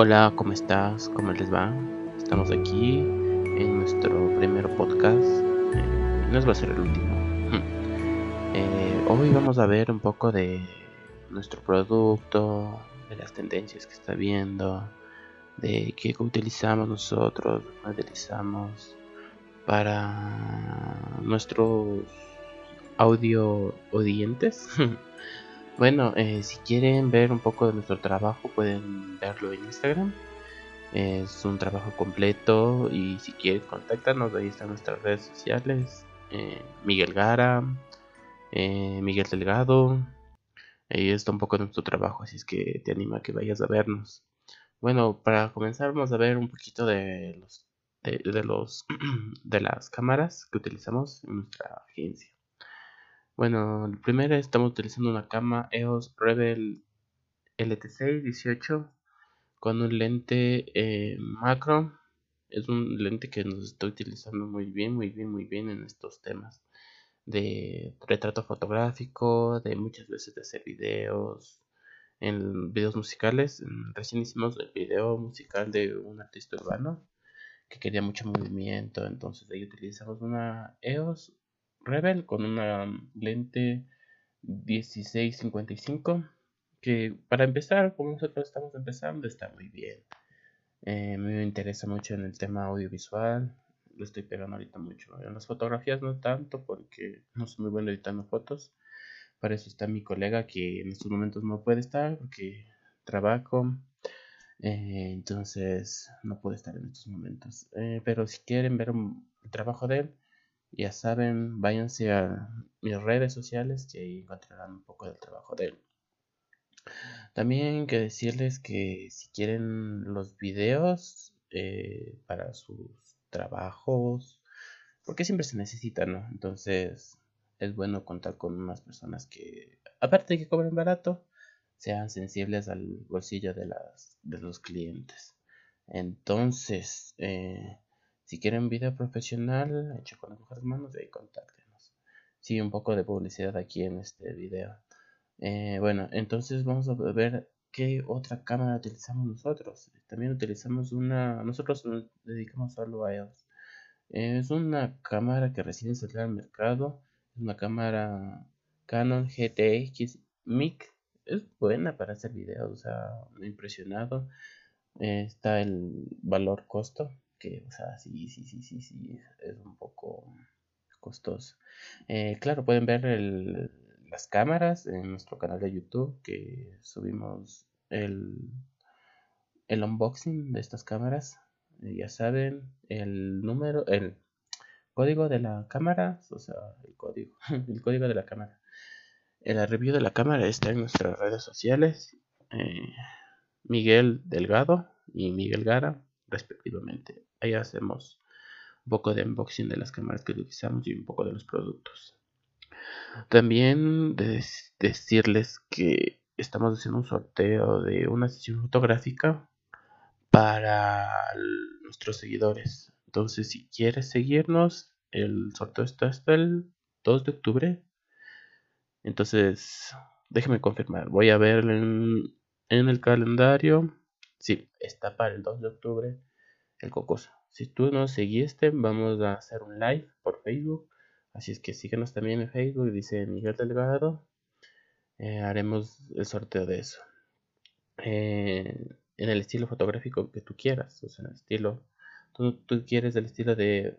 Hola, ¿cómo estás? ¿Cómo les va? Estamos aquí en nuestro primer podcast. Eh, no va a ser el último. Eh, hoy vamos a ver un poco de nuestro producto, de las tendencias que está viendo, de qué utilizamos nosotros, utilizamos para nuestros audio odientes. Bueno, eh, si quieren ver un poco de nuestro trabajo pueden verlo en Instagram. Es un trabajo completo y si quieren contáctanos, ahí están nuestras redes sociales. Eh, Miguel Gara, eh, Miguel Delgado. Ahí está un poco de nuestro trabajo, así es que te anima a que vayas a vernos. Bueno, para comenzar vamos a ver un poquito de los de los de las cámaras que utilizamos en nuestra agencia. Bueno, el primero estamos utilizando una cama EOS Rebel LT6 18 con un lente eh, macro. Es un lente que nos está utilizando muy bien, muy bien, muy bien en estos temas de retrato fotográfico, de muchas veces de hacer videos, en videos musicales. Recién hicimos el video musical de un artista urbano que quería mucho movimiento, entonces ahí utilizamos una EOS Rebel con una lente 1655 que para empezar, como nosotros estamos empezando, está muy bien. Eh, me interesa mucho en el tema audiovisual, lo estoy pegando ahorita mucho. En las fotografías no tanto porque no soy muy bueno editando fotos. Para eso está mi colega que en estos momentos no puede estar porque trabajo. Eh, entonces no puede estar en estos momentos. Eh, pero si quieren ver el trabajo de él, ya saben, váyanse a mis redes sociales que ahí encontrarán un poco del trabajo de él. También que decirles que si quieren los videos eh, para sus trabajos, porque siempre se necesita, ¿no? Entonces es bueno contar con unas personas que, aparte de que cobren barato, sean sensibles al bolsillo de, las, de los clientes. Entonces, eh, si quieren video profesional hecho con las mejores manos, ahí contáctenos. Sí, un poco de publicidad aquí en este video. Eh, bueno, entonces vamos a ver qué otra cámara utilizamos nosotros. También utilizamos una, nosotros nos dedicamos solo a ellos. Es una cámara que recién salió al mercado. Es una cámara Canon GTX MIC. Es buena para hacer videos, o sea, impresionado. Eh, está el valor costo que, o sea, sí, sí, sí, sí, sí, es un poco costoso. Eh, claro, pueden ver las cámaras en nuestro canal de YouTube que subimos el, el unboxing de estas cámaras. Eh, ya saben, el número, el código de la cámara, o sea, el código, el código de la cámara. La review de la cámara está en nuestras redes sociales. Eh, Miguel Delgado y Miguel Gara, respectivamente ahí hacemos un poco de unboxing de las cámaras que utilizamos y un poco de los productos. También decirles que estamos haciendo un sorteo de una sesión fotográfica para nuestros seguidores. Entonces, si quieres seguirnos, el sorteo está hasta el 2 de octubre. Entonces, déjeme confirmar. Voy a ver en, en el calendario. Sí, está para el 2 de octubre el cocoso. Si tú nos seguiste, vamos a hacer un live por Facebook. Así es que síguenos también en Facebook, dice Miguel Delgado. Eh, haremos el sorteo de eso. Eh, en el estilo fotográfico que tú quieras. O sea, el estilo. Tú, quieres el estilo de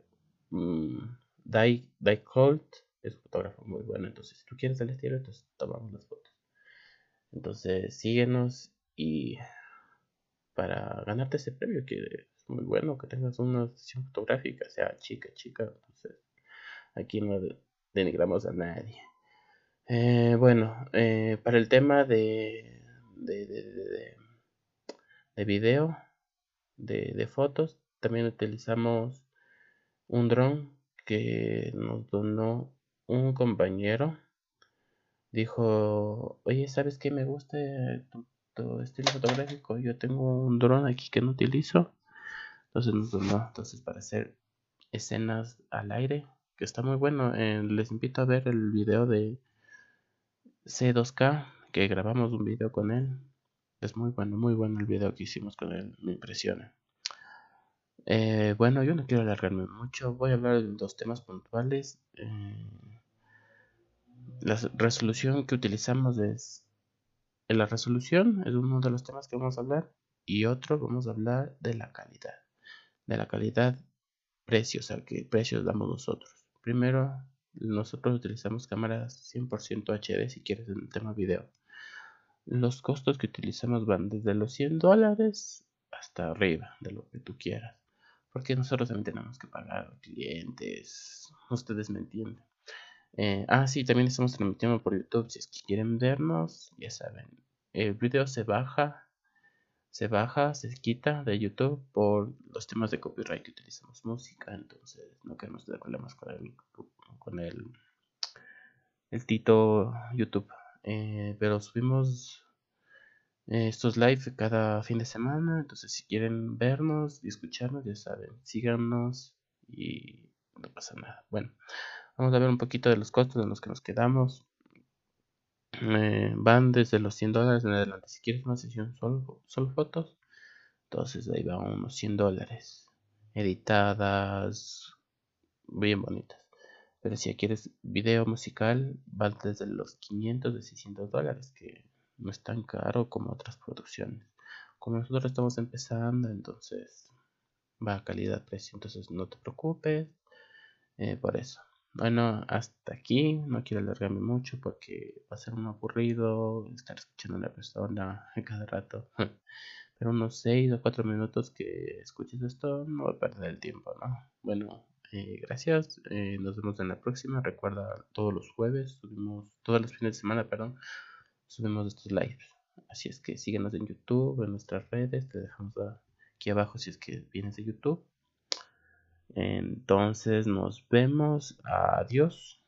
um, Die, Colt. Es un fotógrafo muy bueno. Entonces, si tú quieres el estilo, entonces tomamos las fotos. Entonces, síguenos y para ganarte ese premio que muy bueno que tengas una sesión fotográfica, sea chica, chica. Entonces, aquí no denigramos a nadie. Eh, bueno, eh, para el tema de, de, de, de video, de, fotos, también utilizamos un dron que nos donó un compañero. Dijo, oye, ¿sabes qué me gusta tu, estilo fotográfico? Yo tengo un dron aquí que no utilizo entonces Entonces para hacer escenas al aire, que está muy bueno. Eh, les invito a ver el video de C2K, que grabamos un video con él. Es muy bueno, muy bueno el video que hicimos con él, me impresiona. Eh, bueno, yo no quiero alargarme mucho, voy a hablar de dos temas puntuales. Eh, la resolución que utilizamos es... En la resolución es uno de los temas que vamos a hablar y otro vamos a hablar de la calidad. De la calidad precios, al que precios damos nosotros. Primero, nosotros utilizamos cámaras 100% HD si quieres en el tema video. Los costos que utilizamos van desde los 100 dólares hasta arriba de lo que tú quieras. Porque nosotros también tenemos que pagar clientes. Ustedes me entienden. Eh, ah, sí, también estamos transmitiendo por YouTube. Si es que quieren vernos, ya saben. El video se baja se baja, se quita de YouTube por los temas de copyright que utilizamos música, entonces no queremos tener problemas con el, con el, el Tito YouTube. Eh, pero subimos eh, estos live cada fin de semana, entonces si quieren vernos y escucharnos, ya saben, síganos y no pasa nada. Bueno, vamos a ver un poquito de los costos en los que nos quedamos. Van desde los 100 dólares en adelante. Si quieres una sesión solo, fotos, entonces ahí van unos 100 dólares. Editadas, bien bonitas. Pero si quieres video musical, van desde los 500 de 600 dólares, que no es tan caro como otras producciones. Como nosotros estamos empezando, entonces va a calidad-precio. Entonces no te preocupes eh, por eso. Bueno, hasta aquí. No quiero alargarme mucho porque va a ser un aburrido estar escuchando a una persona cada rato. Pero unos 6 o 4 minutos que escuches esto no va a perder el tiempo, ¿no? Bueno, eh, gracias. Eh, nos vemos en la próxima. Recuerda, todos los jueves subimos, todos los fines de semana, perdón, subimos estos lives. Así es que síguenos en YouTube, en nuestras redes. Te dejamos aquí abajo si es que vienes de YouTube. Entonces nos vemos. Adiós.